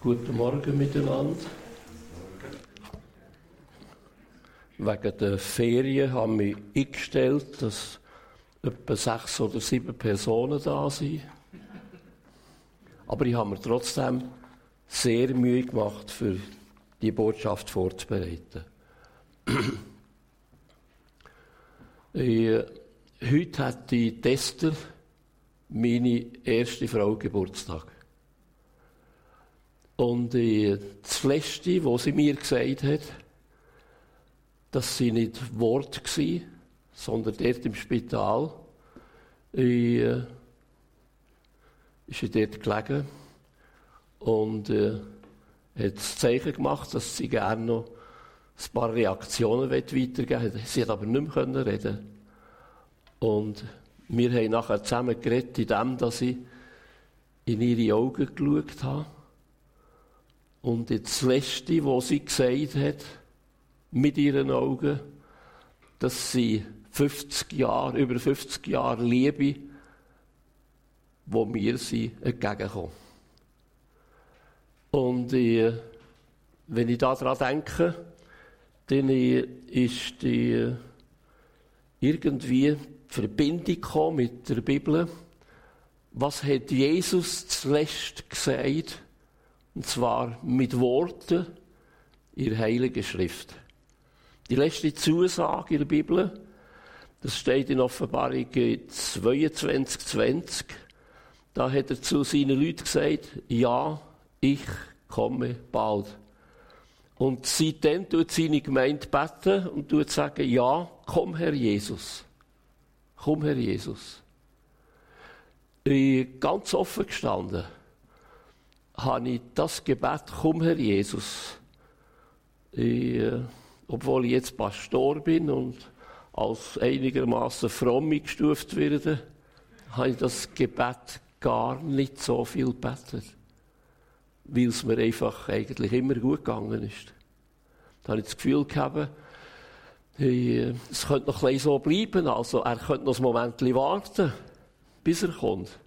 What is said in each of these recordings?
Guten Morgen miteinander. Wegen der Ferien haben wir eingestellt, dass etwa sechs oder sieben Personen da sind. Aber ich habe mir trotzdem sehr Mühe gemacht, für die Botschaft vorzubereiten. ich, heute hat die Tester meine erste Frau Geburtstag. Und äh, das Letzte, was sie mir gesagt hat, dass sie nicht Wort war, sondern dort im Spital, äh, ist sie dort gelegen und äh, hat das Zeichen gemacht, dass sie gerne noch ein paar Reaktionen weitergeben will. Sie hat aber nicht mehr reden Und wir haben nachher zusammen geredet, indem dass ich in ihre Augen geschaut habe und das Letzte, was sie gesagt hat, mit ihren Augen, dass sie 50 Jahre, über 50 Jahre Liebe, wo mir sie entgegenkommen. Und äh, wenn ich daran denke, dann äh, ist die äh, irgendwie Verbindung mit der Bibel. Was hat Jesus zuletzt gesagt? Und zwar mit Worten in der Heiligen Schrift. Die letzte Zusage in der Bibel, das steht in Offenbarung 22, 20. Da hat er zu seinen Leuten gesagt, ja, ich komme bald. Und seitdem tut seine Gemeinde beten und tut sagen, ja, komm Herr Jesus. Komm Herr Jesus. Ich bin ganz offen gestanden habe ich das Gebet, komm Herr Jesus, ich, äh, obwohl ich jetzt Pastor bin und als einigermaßen fromm gestuft werde, habe ich das Gebet gar nicht so viel gebetet. Weil es mir einfach eigentlich immer gut gegangen ist. Da habe ich das Gefühl gehabt, äh, es könnte noch ein so bleiben. Also, er könnte noch ein Moment warten, bis er kommt.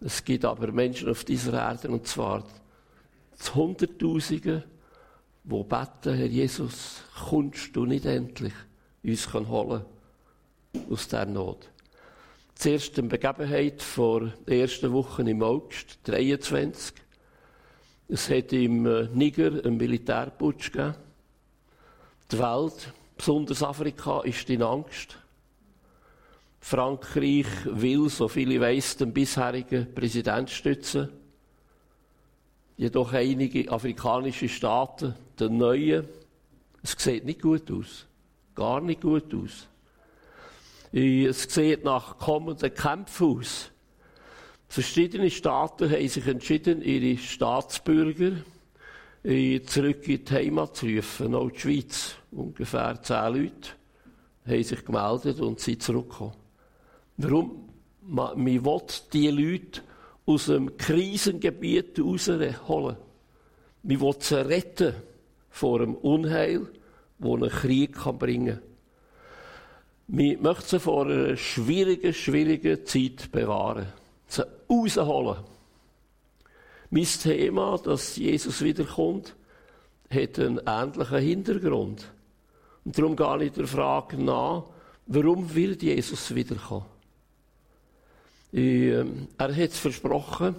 Es gibt aber Menschen auf dieser Erde, und zwar zu Hunderttausenden, die beten, Herr Jesus, kommst du nicht endlich uns holen aus dieser Not. Zuerst eine Begebenheit vor der ersten Woche im August 23. Es hat im äh, Niger einen Militärputsch gegeben. Die Welt, besonders Afrika, ist in Angst. Frankreich will, so viel ich weiss, den bisherigen Präsident stützen. Jedoch einige afrikanische Staaten, den neuen, es sieht nicht gut aus. Gar nicht gut aus. Es sieht nach kommenden Kämpfen aus. Verschiedene Staaten haben sich entschieden, ihre Staatsbürger zurück in die Heimat zu rufen. Auch die Schweiz. Ungefähr zehn Leute haben sich gemeldet und sind zurückgekommen. Warum? Man will die Leute aus dem Krisengebiet rausholen. Man will sie retten vor dem Unheil, das ein Krieg bringen kann. Man möchte sie vor einer schwierigen, schwierigen Zeit bewahren. Sie rausholen. Mein Thema, dass Jesus wiederkommt, hat einen ähnlichen Hintergrund. Und darum gehe ich der Frage nach, warum wird Jesus wiederkommen? Ähm, er hat es versprochen,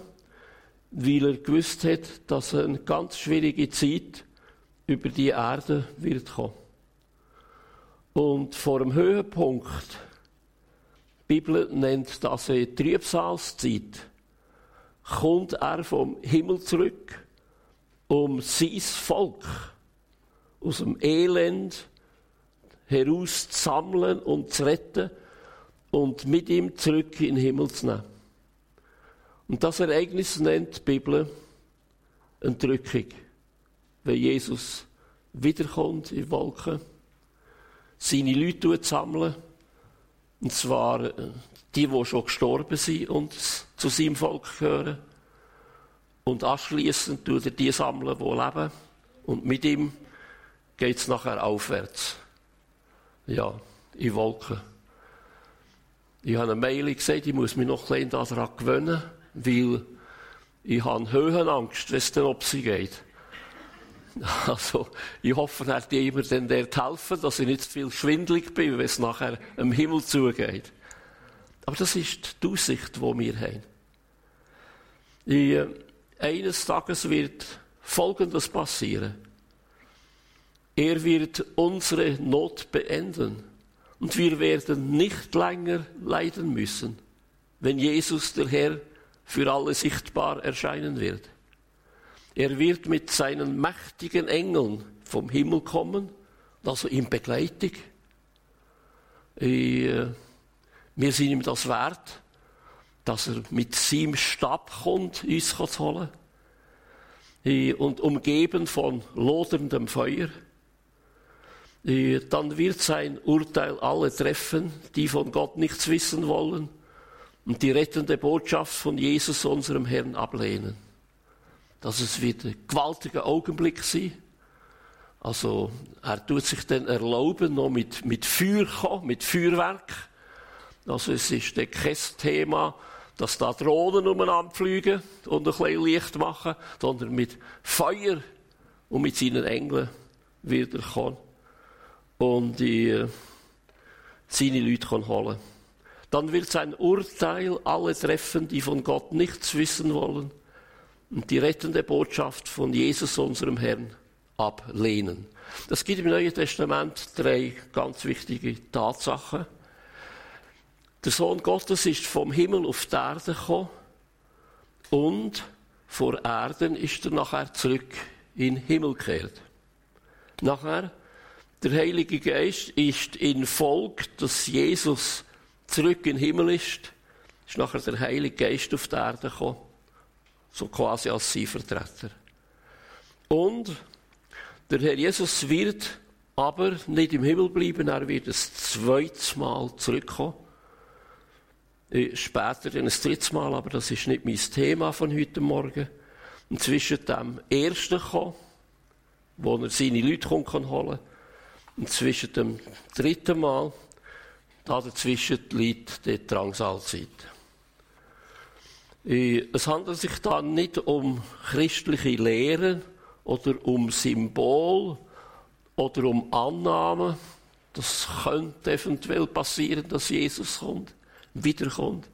weil er gewusst hat, dass eine ganz schwierige Zeit über die Erde wird kommen. Und vor dem Höhepunkt, die Bibel nennt das eine Trübsalzeit, kommt er vom Himmel zurück, um sein Volk aus dem Elend herauszusammeln und zu retten und mit ihm zurück in den Himmel zu nehmen. Und das Ereignis nennt die Bibel Entrückung. Wenn Jesus wiederkommt in Wolken, seine Leute sammeln, und zwar äh, die, die schon gestorben sind und zu seinem Volk gehören. Und anschließend tut er die sammeln, die leben. Und mit ihm geht es nachher aufwärts. Ja, in Wolken. Ich habe eine Mail gesagt, ich muss mich noch ein bisschen daran gewöhnen, weil Ich habe Höhenangst, wenn es dann ob sie geht. Also, ich hoffe, er hat immer dann dort helfen, dass ich nicht zu viel schwindlig bin, wenn es nachher am Himmel zugeht. Aber das ist die Aussicht, die wir haben. Ich, äh, eines Tages wird Folgendes passieren. Er wird unsere Not beenden. Und wir werden nicht länger leiden müssen, wenn Jesus der Herr für alle sichtbar erscheinen wird. Er wird mit seinen mächtigen Engeln vom Himmel kommen, also in Begleitung. Äh, wir sind ihm das wert, dass er mit seinem Stab kommt, uns zu holen. Äh, und umgeben von loderndem Feuer. Äh, dann wird sein Urteil alle treffen, die von Gott nichts wissen wollen und die rettende Botschaft von Jesus, unserem Herrn, ablehnen. Das es wird ein gewaltiger Augenblick sein. Also, er tut sich dann erlauben, noch mit, mit Feuer kommen, mit Feuerwerk. Also, es ist dann kein Thema, dass da Drohnen umeinander fliegen und ein bisschen Licht machen, sondern mit Feuer und mit seinen Engeln wird er kommen und äh, seine Leute holen Dann wird sein Urteil alle treffen, die von Gott nichts wissen wollen und die rettende Botschaft von Jesus, unserem Herrn, ablehnen. Das gibt im Neuen Testament drei ganz wichtige Tatsachen. Der Sohn Gottes ist vom Himmel auf die Erde gekommen und vor Erden ist er nachher zurück in den Himmel gekehrt. Nachher der Heilige Geist ist in Folge, dass Jesus zurück in den Himmel ist, ist nachher der Heilige Geist auf die Erde gekommen. So quasi als sein Vertreter. Und der Herr Jesus wird aber nicht im Himmel bleiben, er wird ein zweites Mal zurückkommen. Äh, später ein drittes Mal, aber das ist nicht mein Thema von heute Morgen. Und zwischen dem ersten kommen, wo er seine Leute holen kann, und zwischen dem dritten Mal, da dazwischen liegt die Drangsalzeit. Äh, es handelt sich da nicht um christliche Lehren oder um Symbol oder um Annahmen. Das könnte eventuell passieren, dass Jesus kommt, wiederkommt.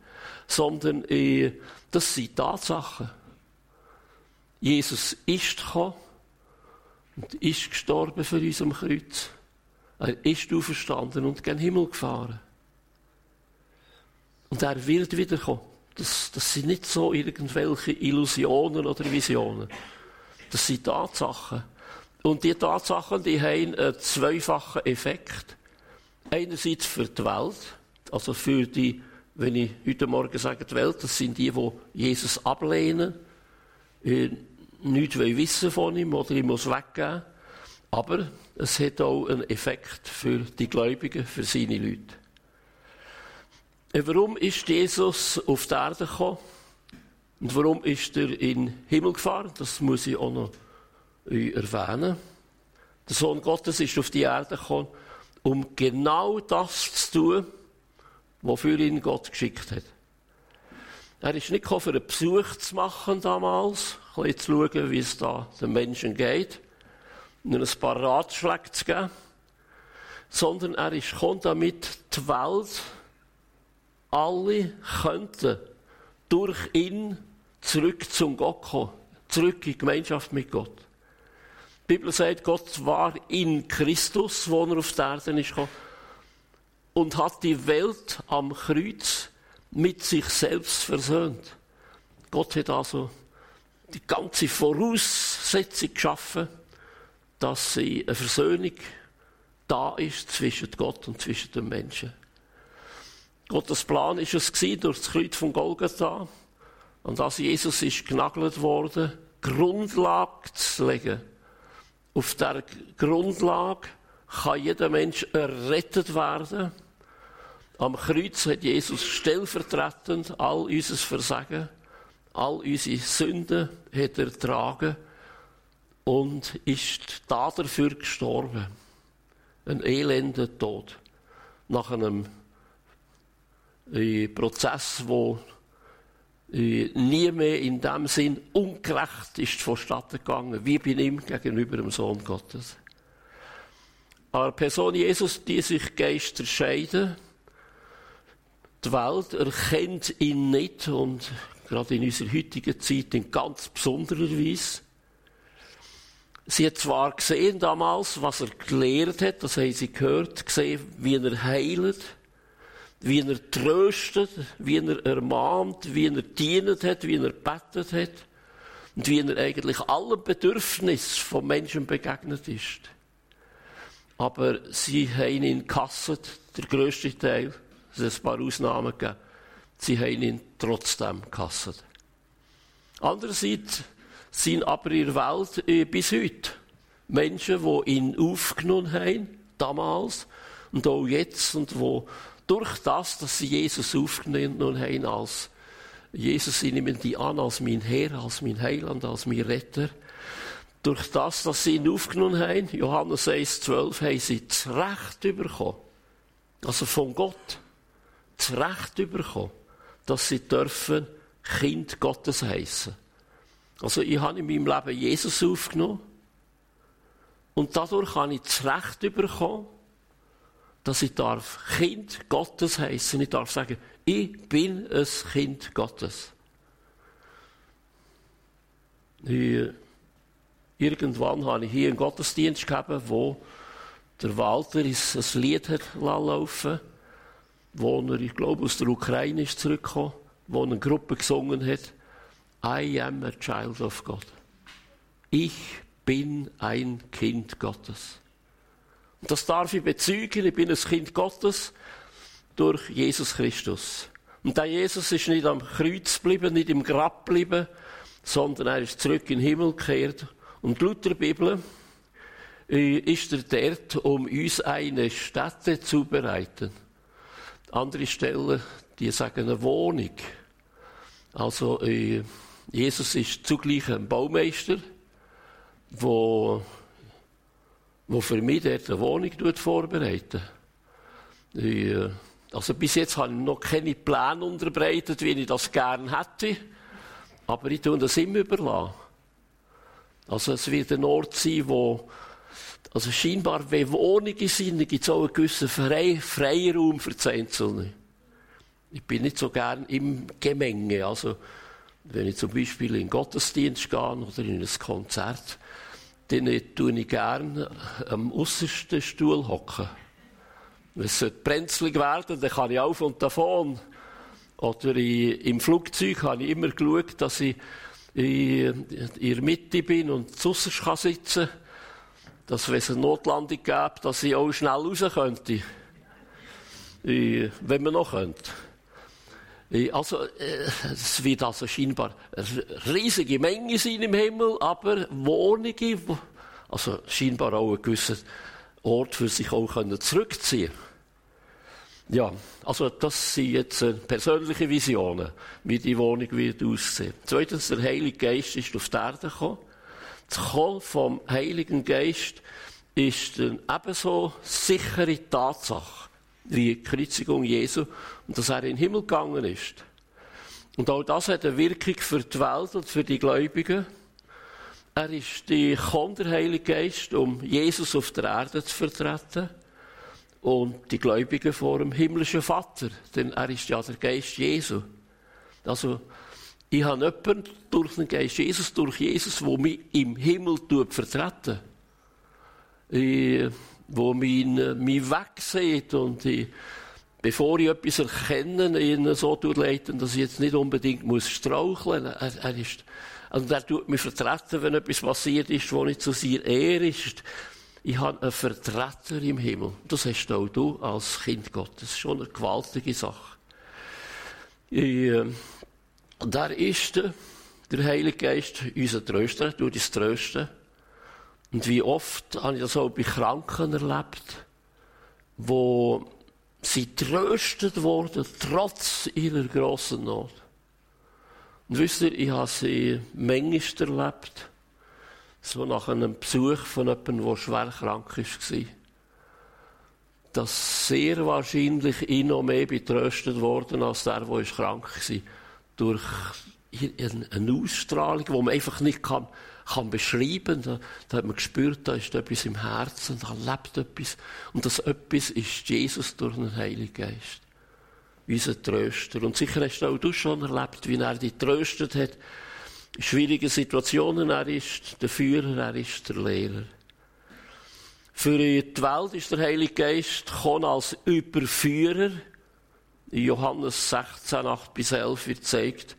Sondern äh, das sind Tatsachen. Jesus ist gekommen und ist gestorben für uns am Kreuz. Er ist auferstanden und gen Himmel gefahren. Und er wird wiederkommen. Das, das sind nicht so irgendwelche Illusionen oder Visionen. Das sind Tatsachen. Und die Tatsachen, die haben einen zweifachen Effekt. Einerseits für die Welt, also für die, wenn ich heute Morgen sage, die Welt, das sind die, die Jesus ablehnen, äh, nichts wissen von ihm oder ihm muss weggeben. Aber es hat auch einen Effekt für die Gläubigen, für seine Leute. Warum ist Jesus auf die Erde gekommen? Und warum ist er in den Himmel gefahren? Das muss ich auch noch erwähnen. Der Sohn Gottes ist auf die Erde gekommen, um genau das zu tun, wofür ihn Gott geschickt hat. Er ist nicht gekommen, für einen Besuch zu machen damals, ein bisschen zu schauen, wie es da den Menschen geht, nur ein paar Ratschläge zu geben, sondern er ist gekommen, damit die Welt alle könnten durch ihn zurück zum Gott kommen, zurück in Gemeinschaft mit Gott. Die Bibel sagt, Gott war in Christus, wo er auf der Erde ist und hat die Welt am Kreuz mit sich selbst versöhnt. Gott hat also die ganze Voraussetzung geschaffen, dass eine Versöhnung da ist zwischen Gott und zwischen den Menschen. Gottes Plan ist es gewesen, durch das Kreuz von Golgatha, und als Jesus ist genagelt worden, Grundlage zu legen. Auf der Grundlage kann jeder Mensch errettet werden. Am Kreuz hat Jesus stellvertretend all unser Versagen, all unsere Sünden hat er tragen und ist da dafür gestorben. Ein elender Tod. Nach einem Prozess, wo äh, nie mehr in dem Sinn ungerecht ist vonstatten gegangen, wie bei ihm gegenüber dem Sohn Gottes. Aber Person Jesus, die sich Geister scheiden, die Welt erkennt ihn nicht und gerade in unserer heutigen Zeit in ganz besonderer Weise. Sie hat zwar gesehen damals, was er gelehrt hat, das haben sie gehört, gesehen, wie er heilt, wie er tröstet, wie er ermahnt, wie er dienet hat, wie er betet hat und wie er eigentlich allen Bedürfnissen von Menschen begegnet ist. Aber sie haben ihn kasset, der grösste Teil, es hat ein paar Ausnahmen gegeben, sie haben ihn trotzdem kasset. Andererseits sind aber in der Welt äh, bis heute Menschen, die ihn aufgenommen haben, damals und auch jetzt, und wo durch das, dass sie Jesus aufgenommen haben als Jesus, sie nehmen die an als mein Herr, als mein Heiland, als mein Retter. Durch das, dass sie ihn aufgenommen haben, Johannes 1, 12, haben sie das Recht bekommen. Also von Gott. Das Recht bekommen, dass sie dürfen Kind Gottes heißen. Also ich habe in meinem Leben Jesus aufgenommen und dadurch habe ich das Recht bekommen, dass ich darf Kind Gottes heißen. Ich darf sagen, ich bin ein Kind Gottes. Irgendwann habe ich hier einen Gottesdienst gegeben, wo der Walter ist ein Lied hat laufen wo er, ich glaube, aus der Ukraine ist zurückgekommen, wo eine Gruppe gesungen hat, I am a child of God. Ich bin ein Kind Gottes. Und das darf ich bezeugen, ich bin ein Kind Gottes durch Jesus Christus. Und der Jesus ist nicht am Kreuz geblieben, nicht im Grab geblieben, sondern er ist zurück in den Himmel gekehrt. Und laut der Bibel äh, ist er dort, um uns eine Stätte zu bereiten. Andere Stellen, die sagen eine Wohnung. Also, äh, Jesus ist zugleich ein Baumeister, wo wo für mich dort eine Wohnung vorbereitet. Ich, also bis jetzt habe ich noch keine Pläne unterbreitet, wie ich das gerne hätte. Aber ich tue das immer überlassen. Also es wird ein Ort sein, wo also scheinbar, wenn Wohnungen sind, gibt es auch einen gewissen Frei Freiraum für die Einzelnen. Ich bin nicht so gern im Gemenge. Also, wenn ich zum Beispiel in den Gottesdienst gehe oder in ein Konzert, dann tue ich gerne am äußersten Stuhl hocken. Wenn es brenzlig werden dann kann ich auf und davon. Oder ich, im Flugzeug habe ich immer geschaut, dass ich in, der Mitte bin und zuerst kann sitzen kann. Dass, wenn es eine Notlandung gäbe, dass ich auch schnell raus könnte. Wenn man noch könnte. Also, äh, es wird also scheinbar eine riesige Menge sein im Himmel, aber Wohnungen, also scheinbar auch einen gewissen Ort für sich auch können zurückziehen Ja, also das sind jetzt äh, persönliche Visionen, wie die Wohnung wird aussehen. Zweitens, der Heilige Geist ist auf die Erde gekommen. Das Kommen vom Heiligen Geist ist eine ebenso sichere Tatsache wie die Kreuzigung Jesu und dass er in den Himmel gegangen ist. Und auch das hat eine Wirkung für die Welt und für die Gläubigen. Er ist die der Heilige Geist, um Jesus auf der Erde zu vertreten und die Gläubigen vor dem himmlischen Vater, denn er ist ja der Geist Jesu. Also, ich habe jemanden durch den Geist Jesus, durch Jesus, der mich im Himmel vertreten. Ich wo mich, äh, mich wegsieht und ich, bevor ich etwas erkenne, ihn so leiten, dass ich jetzt nicht unbedingt muss straucheln muss. Er, er ist, also er tut mich vertreten, wenn etwas passiert ist, wo nicht zu sehr er ist. Ich habe einen Vertreter im Himmel. Das hast auch du als Kind Gottes. Das ist schon eine gewaltige Sache. Ich, äh, da ist der, der Heilige Geist unser Tröster, durch das Trösten. Und wie oft habe ich das auch bei Kranken erlebt, wo sie tröstet wurden, trotz ihrer grossen Not. Und wisst ihr, ich habe sie manchmal erlebt, so nach einem Besuch von jemandem, der schwer krank war, dass sehr wahrscheinlich ich noch mehr betröstet worden als der, der krank war. durch eine Ausstrahlung, die man einfach nicht kann, kann beschreiben. Da, da, hat man gespürt, da ist etwas im Herzen, da lebt etwas. Und das etwas ist Jesus durch den Heiligen Geist. Unser Tröster. Und sicher hast auch du schon erlebt, wie er dich tröstet hat. In schwierigen Situationen, er ist der Führer, er ist der Lehrer. Für die Welt ist der Heilige Geist gekommen als Überführer. In Johannes 16, 8 bis 11 wird gezeigt,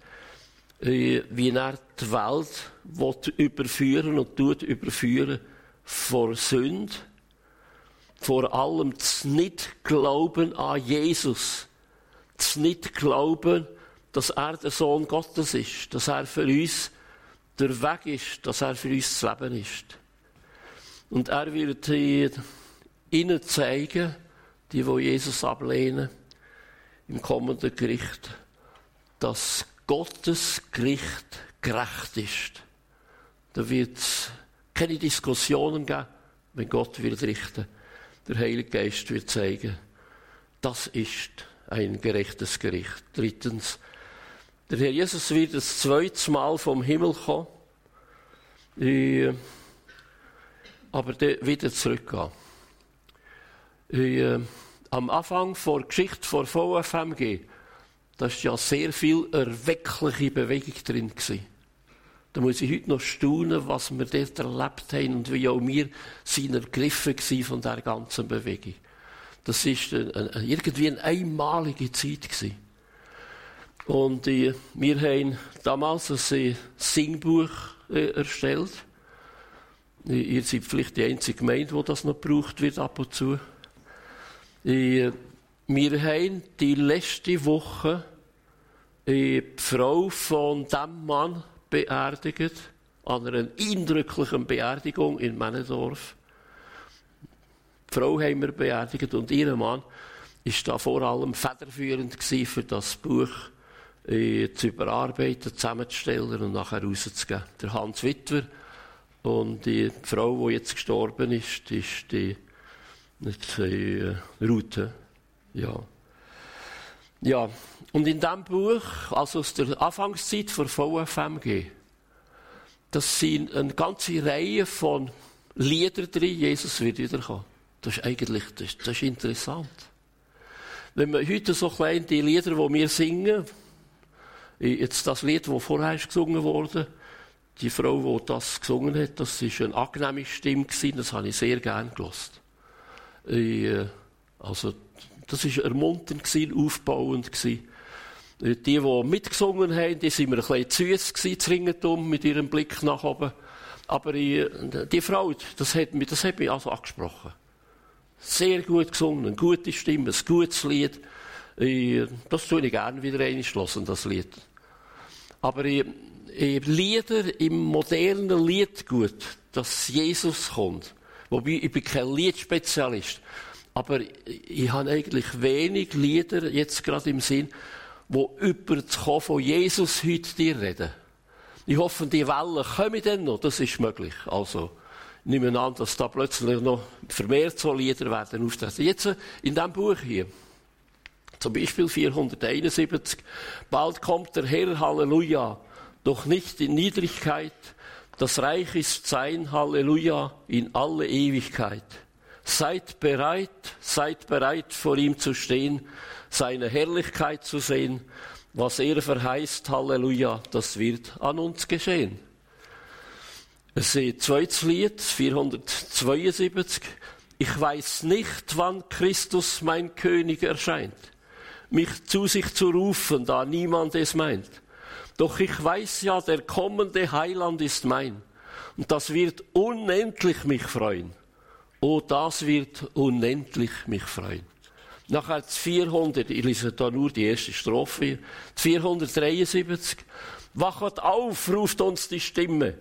wie er die Welt überführen und tut überführen vor Sünde, vor allem das Nicht-Glauben an Jesus, das Nicht-Glauben, dass er der Sohn Gottes ist, dass er für uns der Weg ist, dass er für uns das Leben ist. Und er wird ihnen zeigen, die, wo Jesus ablehnen, im kommenden Gericht, dass Gottes Gericht gerecht ist. Da wird es keine Diskussionen geben, wenn Gott wird richten. Der Heilige Geist wird zeigen, das ist ein gerechtes Gericht. Drittens, der Herr Jesus wird das zweite Mal vom Himmel kommen, aber dann wieder zurückgehen. Äh, am Anfang der Geschichte vor VFMG da war ja sehr viel erweckliche Bewegung drin. Da muss ich heute noch staunen, was wir dort erlebt haben und wie auch wir sind ergriffen von der ganzen Bewegung. Das war irgendwie eine einmalige Zeit. Und äh, wir haben damals ein Singbuch äh, erstellt. Äh, ihr seid vielleicht die einzige Gemeinde, die das noch gebraucht wird ab und zu. Äh, wir haben die letzte Woche die Frau von dem Mann beerdigt, an einer eindrücklichen Beerdigung in Männendorf. Die Frau haben wir beerdigt und ihr Mann war da vor allem federführend für das Buch äh, zu überarbeiten, zusammenzustellen und nachher rauszugeben. Der Hans Witwer und die Frau, die jetzt gestorben ist, ist die, die äh, Rute. Ja. Ja, und in diesem Buch, also aus der Anfangszeit von VFMG, das sind eine ganze Reihe von Liedern drin, Jesus wird wiederkommen. Das ist eigentlich, das, das ist interessant. Wenn man heute so klein die Lieder, die wir singen, jetzt das Lied, das vorher gesungen wurde, die Frau, die das gesungen hat, das ist eine angenehme Stimme das habe ich sehr gern gelost. Äh, also das war ermunternd, aufbauend. Die, die mitgesungen haben, die sind mir ein bisschen süß gewesen, mit ihrem Blick nach oben. Aber die Frau, das hat mich, das hat mich also angesprochen. Sehr gut gesungen, eine gute Stimme, ein gutes Lied. Das tue ich gerne wieder einschlossen, das Lied. Aber Lieder im modernen Liedgut, dass Jesus kommt. Wobei, ich bin kein Liedspezialist. Aber ich habe eigentlich wenig Lieder jetzt gerade im Sinn, wo über das Kommen von Jesus heute dir reden. Ich hoffe, die Wellen kommen dann noch, das ist möglich. Also, ich nehme an, dass da plötzlich noch vermehrt so Lieder werden auftreten. Jetzt äh, in diesem Buch hier, zum Beispiel 471, bald kommt der Herr, Halleluja, doch nicht in Niedrigkeit, das Reich ist sein, Halleluja, in alle Ewigkeit. Seid bereit, seid bereit, vor ihm zu stehen, seine Herrlichkeit zu sehen. Was er verheißt, Halleluja, das wird an uns geschehen. Es ist zweites Lied, 472. Ich weiß nicht, wann Christus mein König erscheint, mich zu sich zu rufen, da niemand es meint. Doch ich weiß ja, der kommende Heiland ist mein, und das wird unendlich mich freuen. Oh, das wird unendlich mich freuen. Nachher 400, ich lese da nur die erste Strophe, 473. Wachet auf, ruft uns die Stimme.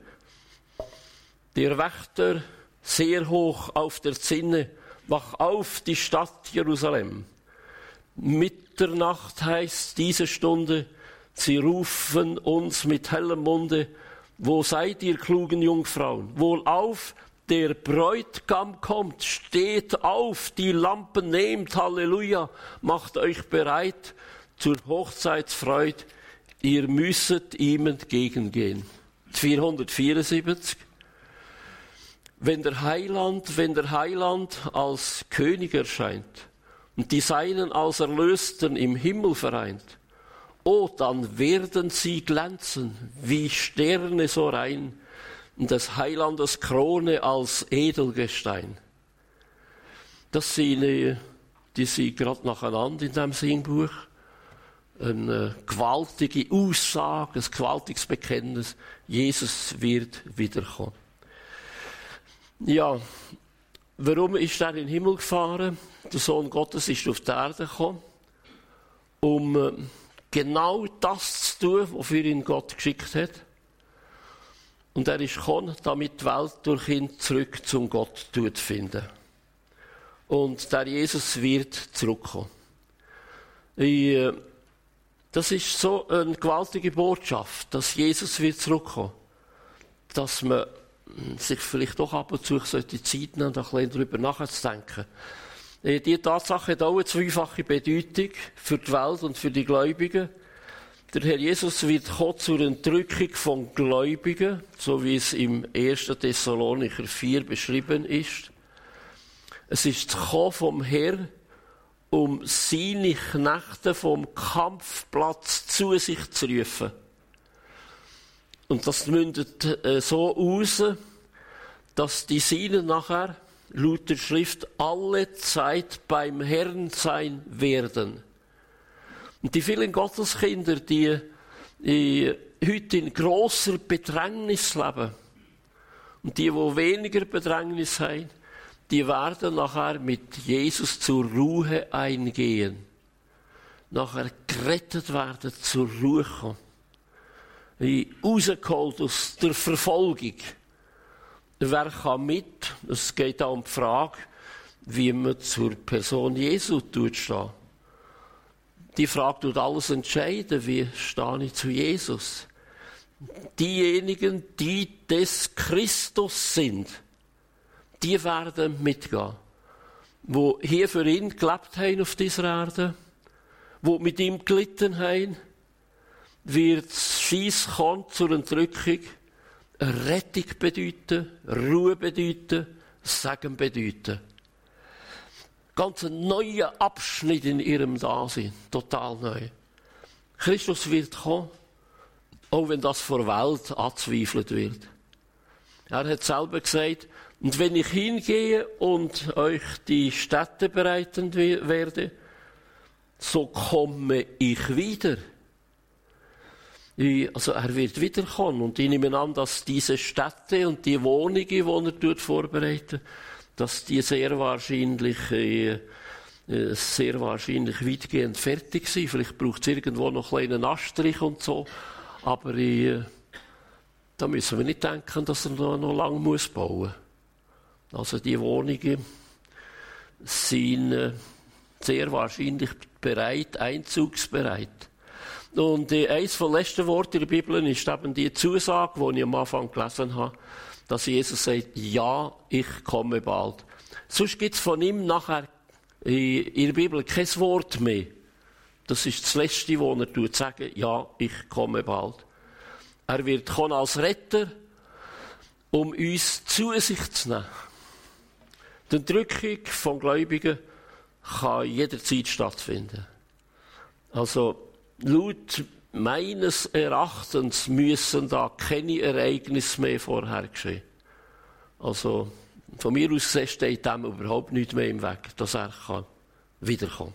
Der Wächter sehr hoch auf der Zinne, wach auf die Stadt Jerusalem. Mitternacht heißt diese Stunde, sie rufen uns mit hellem Munde, wo seid ihr klugen Jungfrauen? Wohl auf, der Bräutigam kommt, steht auf, die Lampen nehmt, Halleluja, macht euch bereit zur Hochzeitsfreude, ihr müsstet ihm entgegengehen. 474. Wenn der Heiland, wenn der Heiland als König erscheint und die Seinen als Erlösten im Himmel vereint, oh, dann werden sie glänzen wie Sterne so rein und des Heilandes Krone als Edelgestein. Das sind, die sind gerade nacheinander in diesem Singbuch. Eine gewaltige Aussage, ein gewaltiges Bekenntnis. Jesus wird wiederkommen. Ja, warum ist er in den Himmel gefahren? Der Sohn Gottes ist auf die Erde gekommen, um äh, genau das zu tun, wofür ihn Gott geschickt hat. Und er ist gekommen, damit die Welt durch ihn zurück zum Gott zu finden. Und der Jesus wird zurückkommen. Äh, das ist so eine gewaltige Botschaft, dass Jesus wird zurückkommen. Dass man sich vielleicht doch ab und zu sollte Zeit nehmen, da ein bisschen darüber nachzudenken. Äh, die Tatsache hat auch eine zweifache Bedeutung für die Welt und für die Gläubigen. Der Herr Jesus wird kommen zur Entrückung von Gläubigen, so wie es im 1. Thessalonicher 4 beschrieben ist. Es ist das Kommen vom Herr, um seine Knechte vom Kampfplatz zu sich zu rufen. Und das mündet äh, so aus, dass die Seinen nachher, laut der Schrift, alle Zeit beim Herrn sein werden. Und die vielen Gotteskinder, die, die heute in großer Bedrängnis leben, und die, wo weniger Bedrängnis haben, die werden nachher mit Jesus zur Ruhe eingehen. Nachher gerettet werden, zur Ruhe kommen wie rausgeholt aus der Verfolgung. Wer kann mit? Es geht auch um die Frage, wie man zur Person Jesu stehen. Die Frage tut alles entscheiden. Wie stehe ich zu Jesus? Diejenigen, die des Christus sind, die werden mitgehen. Wo hier für ihn gelebt haben auf dieser Erde, wo mit ihm gelitten haben, wird Scheiss kommt zur Entrückung Rettung bedeuten, Ruhe bedeuten, Segen bedeuten. Ganz neuer Abschnitt in ihrem Dasein, total neu. Christus wird kommen, auch wenn das vor Welt anzweifelt wird. Er hat selber gesagt, und wenn ich hingehe und euch die Städte bereiten werde, so komme ich wieder also er wird wiederkommen und ich nehme an, dass diese Städte und die Wohnungen, die er dort vorbereitet, dass die sehr wahrscheinlich, äh, äh, sehr wahrscheinlich weitgehend fertig sind. Vielleicht braucht es irgendwo noch einen kleinen Anstrich und so. Aber äh, da müssen wir nicht denken, dass er noch, noch lange muss bauen muss. Also die Wohnungen sind äh, sehr wahrscheinlich bereit, einzugsbereit. Und äh, eines den letzten Worten der Bibel ist eben die Zusage, die ich am Anfang gelesen habe, dass Jesus sagt, ja, ich komme bald. Sonst gibt es von ihm nachher in der Bibel kein Wort mehr. Das ist das Letzte, wo er tut, sagen, ja, ich komme bald. Er wird kommen als Retter, um uns zu sich zu nehmen. Die Entrückung von Gläubigen kann jederzeit stattfinden. Also, laut meines Erachtens müssen da keine Ereignisse mehr vorher geschehen. Also, von mir aus steht dem überhaupt nichts mehr im Weg, dass er kann wiederkommen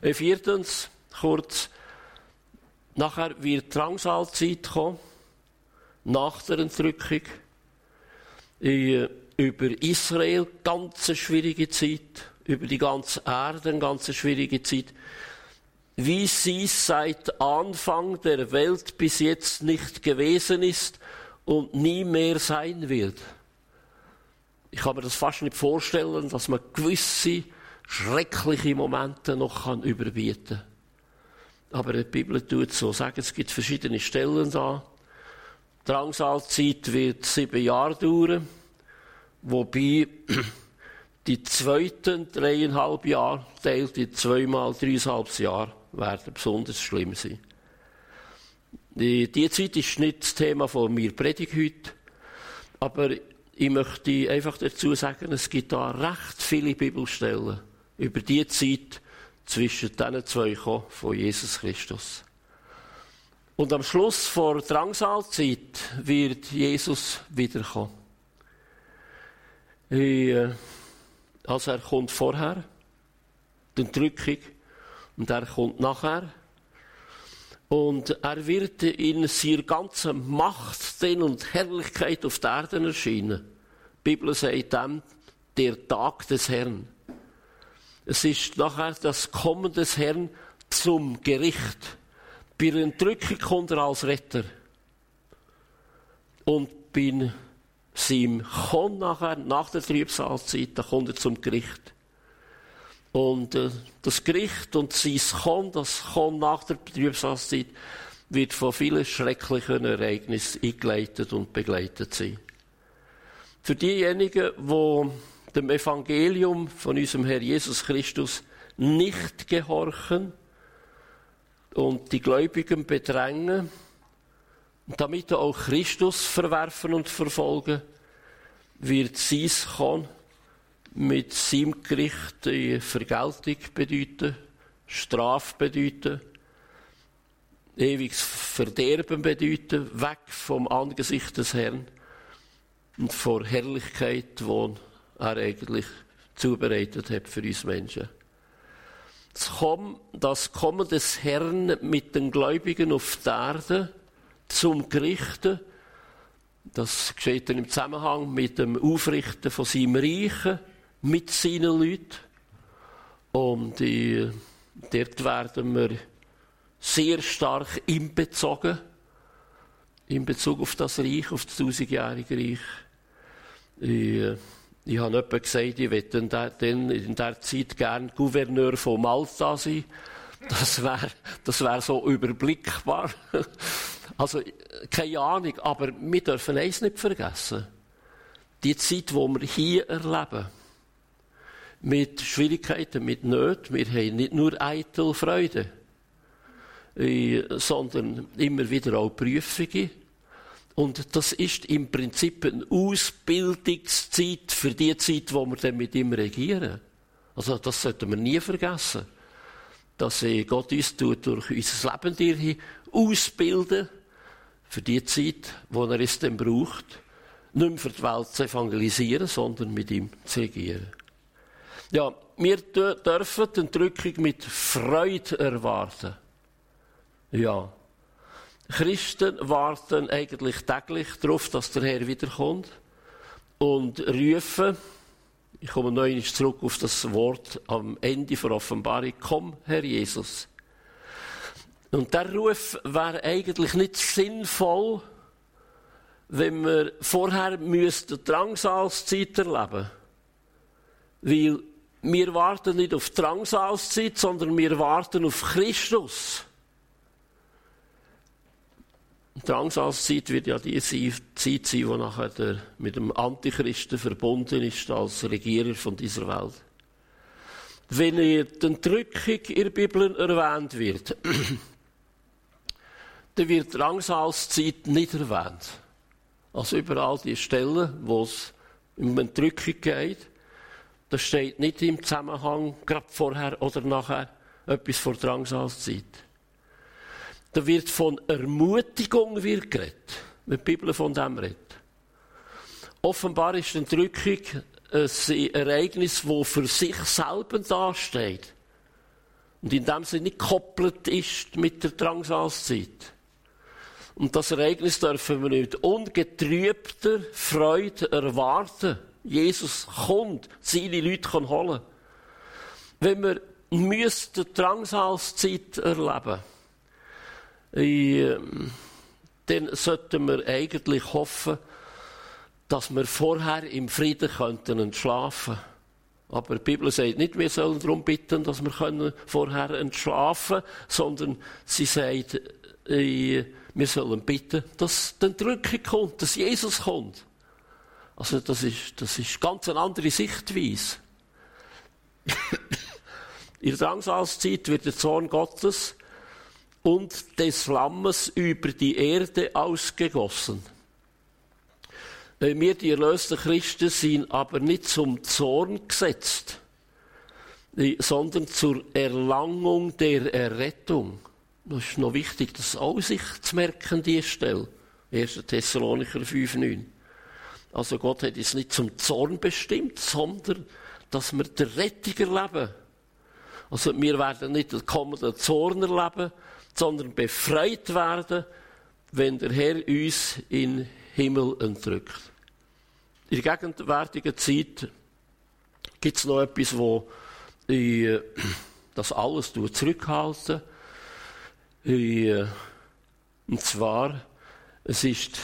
kann. Äh, viertens, kurz, nachher wird Drangsalzeit kommen, nach der Entrückung. Äh, über Israel ganz schwierige Zeit, über die ganze Erde eine ganz schwierige Zeit wie sie seit Anfang der Welt bis jetzt nicht gewesen ist und nie mehr sein wird. Ich kann mir das fast nicht vorstellen, dass man gewisse schreckliche Momente noch kann überbieten kann. Aber die Bibel tut so. Sagen, es gibt verschiedene Stellen da. Die Drangsalzeit wird sieben Jahre dauern, wobei die zweiten dreieinhalb Jahre teilt in zweimal dreieinhalb Jahre werden besonders schlimm sein. Die, Zeit ist nicht das Thema von mir Predigt heute, aber ich möchte einfach dazu sagen, es gibt da recht viele Bibelstellen über die Zeit zwischen diesen zwei von Jesus Christus. Und am Schluss vor Drangsalzeit wird Jesus wiederkommen. Äh, also er kommt vorher, die Entrückung, und er kommt nachher. Und er wird in seiner ganzen Macht und Herrlichkeit auf der Erde erscheinen. Die Bibel sagt dem, der Tag des Herrn. Es ist nachher das Kommen des Herrn zum Gericht. Bei der Entrückung kommt er als Retter. Und bei seinem Kommen nachher, nach der Trübsalzeit, da kommt er zum Gericht. Und äh, das Gericht und sein Kommen, das Kommen nach der Trübsalzeit, wird von vielen schrecklichen Ereignissen eingeleitet und begleitet sein. Für diejenigen, die dem Evangelium von unserem Herr Jesus Christus nicht gehorchen und die Gläubigen bedrängen, damit auch Christus verwerfen und verfolgen, wird sein Kommen mit seinem Gericht die Vergeltung bedeuten, Strafe bedeuten, ewiges Verderben bedeuten, weg vom Angesicht des Herrn und vor Herrlichkeit, die er eigentlich zubereitet hat für uns Menschen. Das Kommen des Herrn mit den Gläubigen auf der Erde zum Gerichten, das geschieht dann im Zusammenhang mit dem Aufrichten von seinem Reichen, mit seinen Leuten. Und äh, dort werden wir sehr stark inbezogen, in Bezug auf das Reich, auf das tausendjährige Reich. Ich, ich habe jemand gesagt, ich möchte in der, in der Zeit gerne Gouverneur von Malta sein. Das wäre das wär so überblickbar. Also, keine Ahnung, aber wir dürfen eins nicht vergessen. Die Zeit, die wir hier erleben, mit Schwierigkeiten, mit Nöten. Wir haben nicht nur eitel Freude, äh, sondern immer wieder auch Prüfungen. Und das ist im Prinzip eine Ausbildungszeit für die Zeit, wo wir dann mit ihm regieren. Also das sollten wir nie vergessen. Dass äh, Gott uns durch unser Leben hier ausbilden für die Zeit, wo er es dann braucht, nicht mehr für die Welt zu evangelisieren, sondern mit ihm zu regieren. Ja, wir dürfen die Entrückung mit Freude erwarten. Ja. Christen warten eigentlich täglich darauf, dass der Herr wiederkommt und rufen, ich komme neu zurück auf das Wort am Ende der Offenbarung, komm, Herr Jesus. Und der Ruf wäre eigentlich nicht sinnvoll, wenn wir vorher müssten Drangsalszeit erleben. Weil wir warten nicht auf Drangsalszeit, sondern wir warten auf Christus. Drangsalszeit wird ja die Zeit sein, die nachher der, mit dem Antichristen verbunden ist als Regierer von dieser Welt. Wenn die Entrückung in der Bibel erwähnt wird, dann wird Drangsalszeit nicht erwähnt. Also überall die Stellen, wo es um Entrückung geht, das steht nicht im Zusammenhang, gerade vorher oder nachher, etwas vor Drangsalszeit. Da wird von Ermutigung geredet, wenn die Bibel von dem redet. Offenbar ist die Entrückung ein Ereignis, das für sich selber dasteht. Und in dem Sinne nicht gekoppelt ist mit der Drangsalszeit. Und das Ereignis dürfen wir mit ungetrübter Freude erwarten. Jesus kommt, seine Leute kann holen. Wenn wir müssten Drangsalszeit erleben, ähm, dann sollten wir eigentlich hoffen, dass wir vorher im Frieden könnten entschlafen. Aber die Bibel sagt nicht, wir sollen darum bitten, dass wir können vorher entschlafen, sondern sie sagt, äh, wir sollen bitten, dass die Entrückung kommt, dass Jesus kommt. Also das ist, das ist ganz eine andere Sichtweise. In der Drangsalszeit wird der Zorn Gottes und des Lammes über die Erde ausgegossen. Wir, die erlösten Christen, sind aber nicht zum Zorn gesetzt, sondern zur Erlangung der Errettung. Das ist noch wichtig, das auch sich zu merken, diese Stelle. 1. Thessalonicher 5,9. Also Gott hat uns nicht zum Zorn bestimmt, sondern dass wir die Rettung erleben. Also wir werden nicht den kommenden Zorn erleben, sondern befreit werden, wenn der Herr uns in den Himmel entrückt. In der gegenwärtigen Zeit gibt es noch etwas, wo ich das alles zurückhalten ich, Und zwar, es ist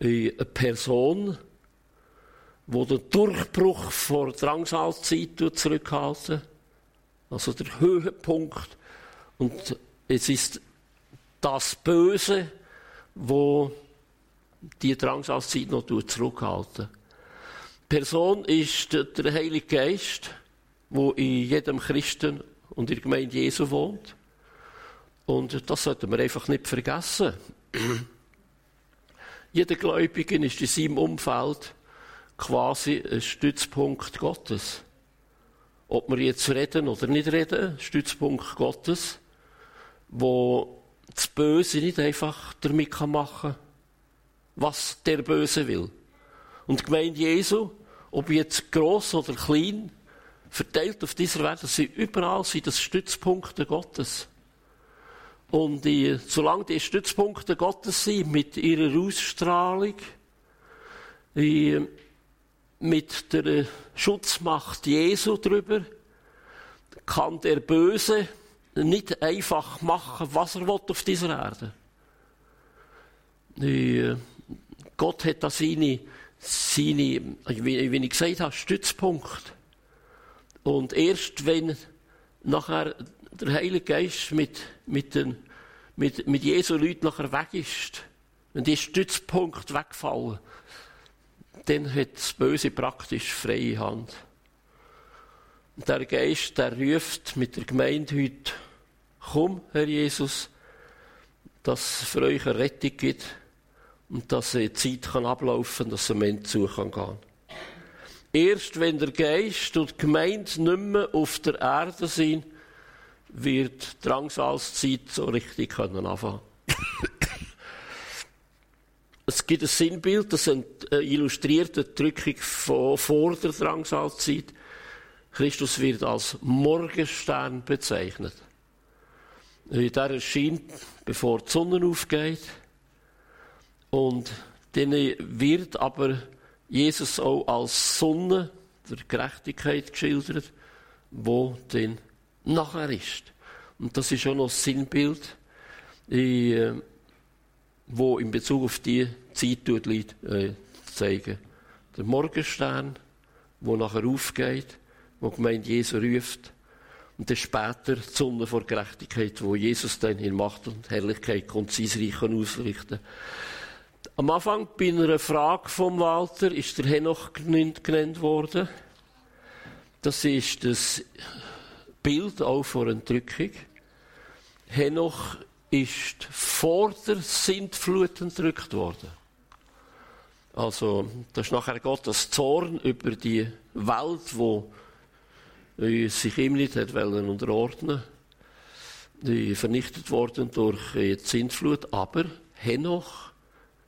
eine Person, die den Durchbruch vor Drangsalzeit zurückhalten. Also der Höhepunkt. Und es ist das Böse, wo die Drangsalzeit noch zurückhalten. Person ist der Heilige Geist, wo in jedem Christen und in der Gemeinde Jesu wohnt. Und das sollten wir einfach nicht vergessen. Jeder Gläubige ist in seinem Umfeld quasi ein Stützpunkt Gottes. Ob wir jetzt reden oder nicht reden, Stützpunkt Gottes, wo das Böse nicht einfach damit machen kann, was der Böse will. Und die Gemeinde Jesu ob jetzt gross oder klein, verteilt auf dieser Welt, dass sie überall sind das Stützpunkte Gottes. Und die, solange die Stützpunkte Gottes sind, mit ihrer Ausstrahlung, die, mit der Schutzmacht Jesu drüber, kann der Böse nicht einfach machen, was er will auf dieser Erde. Die, Gott hat da seine seine, wie, wie ich gesagt habe, Stützpunkt. Und erst wenn nachher der Heilige Geist mit, mit, den, mit, mit Jesu Leuten nachher weg ist, wenn die Stützpunkt wegfallen, dann hat das Böse praktisch freie Hand. Und der Geist, der ruft mit der Gemeinde heute, komm, Herr Jesus, dass es für euch eine Rettung gibt und dass die Zeit kann ablaufen kann, dass ein Mensch zu kann gehen. Erst wenn der Geist und die Gemeinde nicht mehr auf der Erde sind, wird die Drangsalszeit so richtig können anfangen. Es gibt ein Sinnbild, das eine illustrierte Drückung von vor der Drangsalzeit. Christus wird als Morgenstern bezeichnet. Der erscheint, bevor die Sonne aufgeht. Und dann wird aber Jesus auch als Sonne der Gerechtigkeit geschildert, wo dann nachher ist. Und das ist auch noch das Sinnbild, äh, wo in Bezug auf die Zeit äh, zeigen. Der Morgenstern, wo nachher aufgeht, wo die Gemeinde Jesu ruft. Und dann später die Sonne vor Gerechtigkeit, wo Jesus dann in Macht und Herrlichkeit kommt, sein Reich ausrichten. Am Anfang bei einer Frage vom Walter ist der Henoch genannt worden. Das ist das Bild auch vor Entrückung. Henoch ist vor der Sintflut entrückt worden. Also, das ist nachher Gottes Zorn über die Welt, wo sich ihm nicht hat unterordnen die vernichtet worden durch die Sintflut. Aber Henoch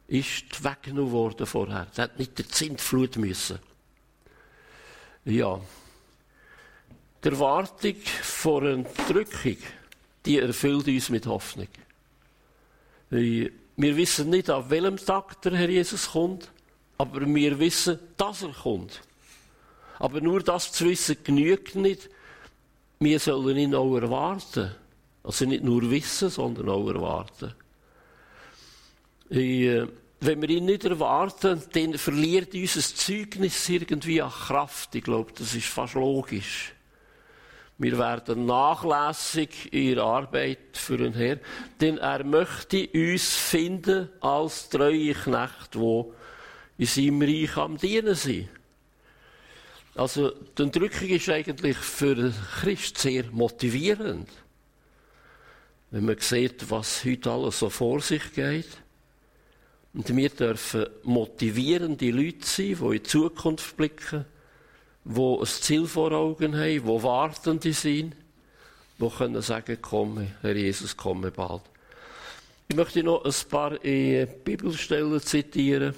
ist weggenommen worden vorher. Er hat nicht der Zintflut müssen. Ja. Die Erwartung vor Entrückung, die erfüllt uns mit Hoffnung. Wir wissen nicht, an welchem Tag der Herr Jesus kommt, aber wir wissen, dass er kommt. Aber nur das zu wissen genügt nicht. Wir sollen ihn auch erwarten. Also nicht nur wissen, sondern auch erwarten. Äh, wenn wir ihn nicht erwarten, dann verliert unser Zeugnis irgendwie an Kraft. Ich glaube, das ist fast logisch. Wir werden nachlässig in ihrer Arbeit für den Herrn, denn er möchte uns finden als treue Knecht, wo in seinem Reich am Dienen sind. Also, die Entrückung ist eigentlich für den Christ sehr motivierend. wenn man sieht, was heute alles so vor sich geht. Und wir dürfen motivierende Leute sein, die in die Zukunft blicken, die ein Ziel vor Augen haben, die Wartende sind, die können sagen, komm, Herr Jesus, komme bald. Ich möchte noch ein paar Bibelstellen zitieren.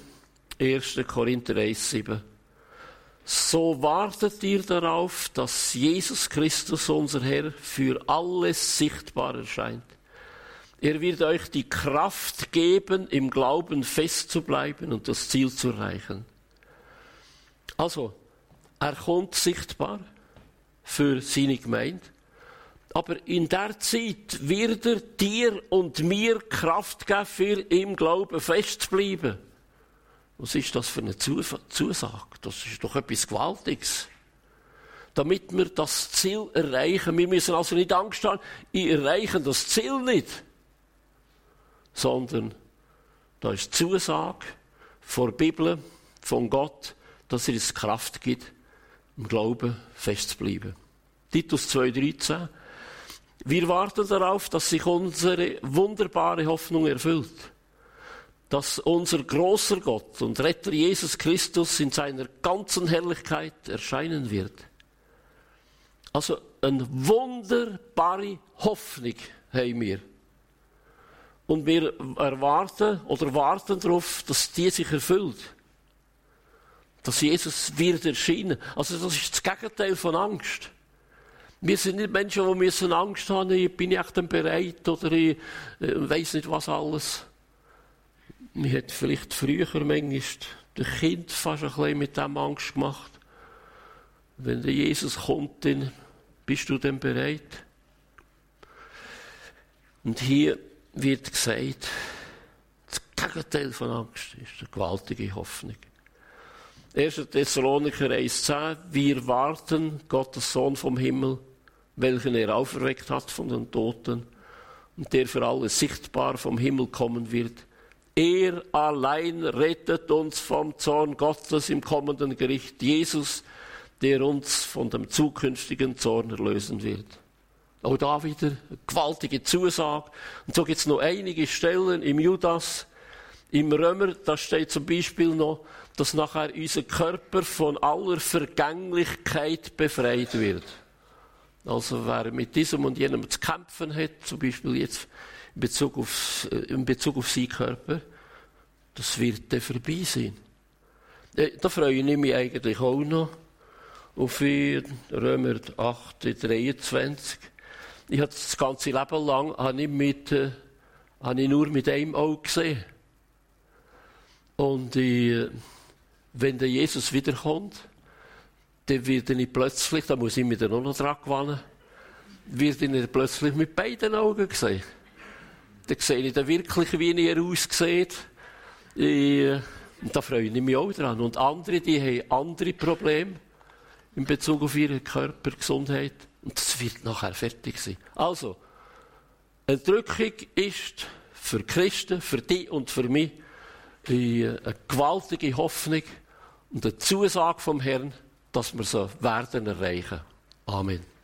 1. Korinther 1, 7. So wartet ihr darauf, dass Jesus Christus, unser Herr, für alles sichtbar erscheint. Er wird euch die Kraft geben, im Glauben festzubleiben und das Ziel zu erreichen. Also, er kommt sichtbar für seine Gemeinde. Aber in der Zeit wird er dir und mir Kraft geben, für im Glauben festzubleiben. Was ist das für eine Zusage? Das ist doch etwas Gewaltiges. Damit wir das Ziel erreichen. Wir müssen also nicht Angst haben, ich erreiche das Ziel nicht. Sondern da ist Zusage von der Bibel, von Gott, dass er uns Kraft gibt, im Glauben festzubleiben. Titus 2,13 Wir warten darauf, dass sich unsere wunderbare Hoffnung erfüllt dass unser großer Gott und Retter Jesus Christus in seiner ganzen Herrlichkeit erscheinen wird. Also eine wunderbare Hoffnung haben wir. Und wir erwarten oder warten darauf, dass die sich erfüllt. Dass Jesus wird erscheinen. Also das ist das Gegenteil von Angst. Wir sind nicht Menschen, die müssen Angst haben, bin ich echt bereit oder ich äh, weiß nicht was alles. Man hat vielleicht früher manchmal den Kind fast ein bisschen mit dem Angst gemacht. Wenn der Jesus kommt, dann bist du denn bereit? Und hier wird gesagt, das Gegenteil von Angst ist eine gewaltige Hoffnung. 1. Thessaloniker 1,10 Wir warten Gottes Sohn vom Himmel, welchen er auferweckt hat von den Toten und der für alle sichtbar vom Himmel kommen wird er allein rettet uns vom Zorn Gottes im kommenden Gericht. Jesus, der uns von dem zukünftigen Zorn erlösen wird. Auch da wieder eine gewaltige Zusage. Und so gibt es noch einige Stellen im Judas, im Römer, da steht zum Beispiel noch, dass nachher unser Körper von aller Vergänglichkeit befreit wird. Also wer mit diesem und jenem zu kämpfen hat, zum Beispiel jetzt in Bezug auf, äh, in Bezug auf seinen Körper, das wird dann vorbei sein. Äh, da freue ich mich eigentlich auch noch auf Römer 8, 23. Ich habe das ganze Leben lang habe ich mit, äh, habe ich nur mit einem Auge gesehen. Und ich, äh, wenn der Jesus wiederkommt, dann wird er nicht plötzlich, da muss ich mich dann auch noch dran gewinnen, wird er plötzlich mit beiden Augen gesehen. Dann sehe ich dann wirklich, wie er aussieht. Ich, da freue ich mich auch dran. Und andere, die haben andere Probleme in Bezug auf ihre Körpergesundheit. Und das wird nachher fertig sein. Also, Entrückung ist für Christen, für dich und für mich eine gewaltige Hoffnung und eine Zusage vom Herrn, dass wir so werden erreichen. Amen.